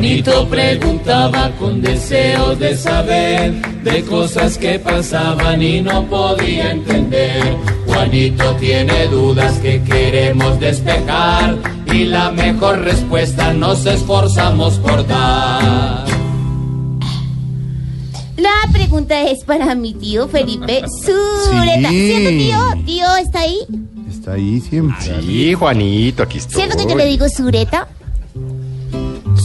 Juanito preguntaba con deseos de saber de cosas que pasaban y no podía entender. Juanito tiene dudas que queremos despejar y la mejor respuesta nos esforzamos por dar. La pregunta es para mi tío Felipe Sureta. Sí. ¿Cierto, tío? ¿Tío está ahí? Está ahí siempre. Sí, Juanito, aquí estoy. ¿Cierto que yo le digo Sureta?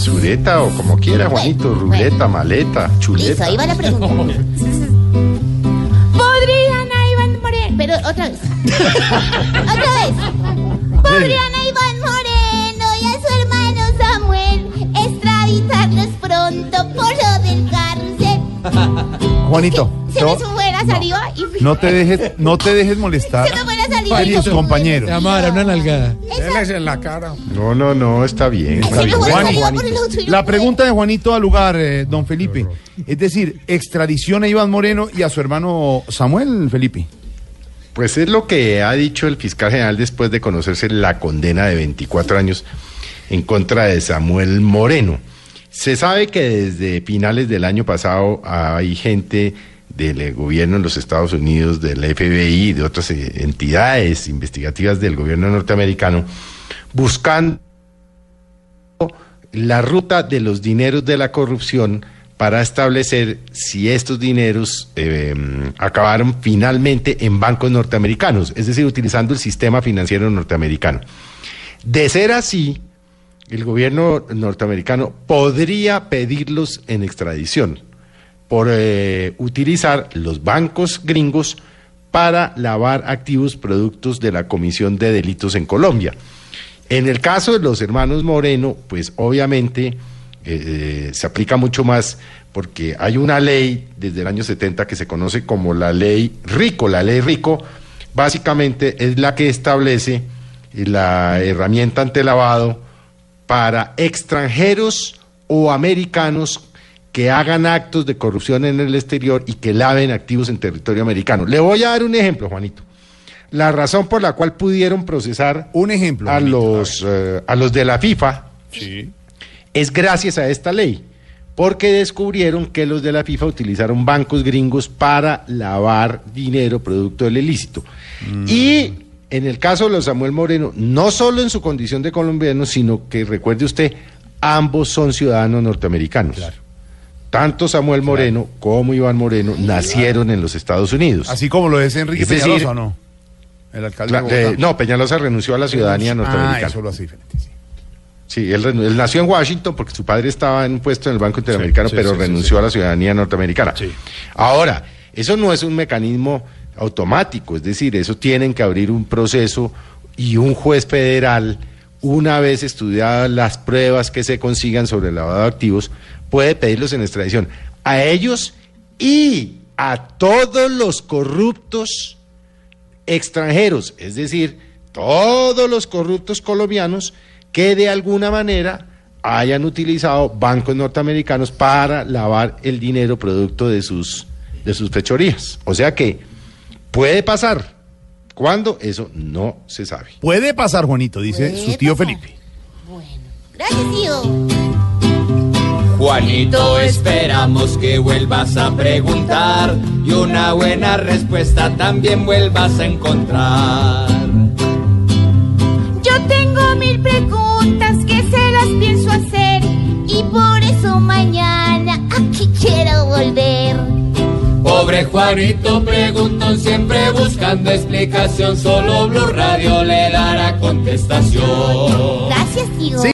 Sureta o como quiera, Juanito. Ruleta, maleta, Listo, chuleta. ahí va la pregunta. ¿Podrían a Iván Moreno? Pero otra vez. otra vez. ¿Podrían a Iván Moreno y a su hermano Samuel extraditarlos pronto por lo del carrusel? Juanito, Se no, me arriba y no te dejes, no te dejes molestar se me tus compañeros. Amara, una nalgada. No, no, no, está bien. Está Juan, La pregunta de Juanito al lugar, eh, don Felipe. Es decir, extradición a Iván Moreno y a su hermano Samuel, Felipe. Pues es lo que ha dicho el fiscal general después de conocerse la condena de 24 años en contra de Samuel Moreno. Se sabe que desde finales del año pasado hay gente del eh, gobierno en los Estados Unidos, del FBI de otras eh, entidades investigativas del gobierno norteamericano buscando la ruta de los dineros de la corrupción para establecer si estos dineros eh, acabaron finalmente en bancos norteamericanos, es decir, utilizando el sistema financiero norteamericano. De ser así, el gobierno norteamericano podría pedirlos en extradición por eh, utilizar los bancos gringos para lavar activos productos de la Comisión de Delitos en Colombia. En el caso de los hermanos Moreno, pues obviamente eh, se aplica mucho más porque hay una ley desde el año 70 que se conoce como la ley Rico. La ley Rico básicamente es la que establece la herramienta ante lavado para extranjeros o americanos que hagan actos de corrupción en el exterior y que laven activos en territorio americano. Le voy a dar un ejemplo, Juanito. La razón por la cual pudieron procesar Un ejemplo. a Juanito, los, eh, a los de la FIFA es gracias a esta ley, porque descubrieron que los de la FIFA utilizaron bancos gringos para lavar dinero producto del ilícito. Y en el caso de los Samuel Moreno, no solo en su condición de colombiano, sino que recuerde usted, ambos son ciudadanos norteamericanos. Tanto Samuel Moreno como Iván Moreno nacieron en los Estados Unidos. Así como lo es Enrique Es decir, Peñalosa, ¿o no? El alcalde de eh, no, Peñalosa renunció a la ciudadanía Ah, norteamericana. eso lo hace diferente, sí. Sí, él, nació en Washington porque su padre estaba en un puesto en el Banco Interamericano, sí, pero sí, renunció a la ciudadanía norteamericana. Sí. Ahora, eso no es un mecanismo automático, es decir, eso tienen que abrir un proceso y un juez federal, una vez estudiadas las pruebas que se consigan sobre el lavado de activos, puede pedirlos en extradición a ellos y a todos los corruptos extranjeros, es decir, todos los corruptos colombianos que de alguna manera hayan utilizado bancos norteamericanos para lavar el dinero producto de sus, de sus fechorías. O sea que puede pasar. ¿Cuándo? Eso no se sabe. Puede pasar, Juanito, dice su tío pasar. Felipe. Bueno, gracias, tío. Juanito, esperamos que vuelvas a preguntar y una buena respuesta también vuelvas a encontrar. Yo tengo mil preguntas que se las pienso hacer y por eso mañana aquí quiero volver. Pobre Juanito preguntó siempre buscando explicación, solo Blue Radio le dará contestación. Gracias, tío. Sí.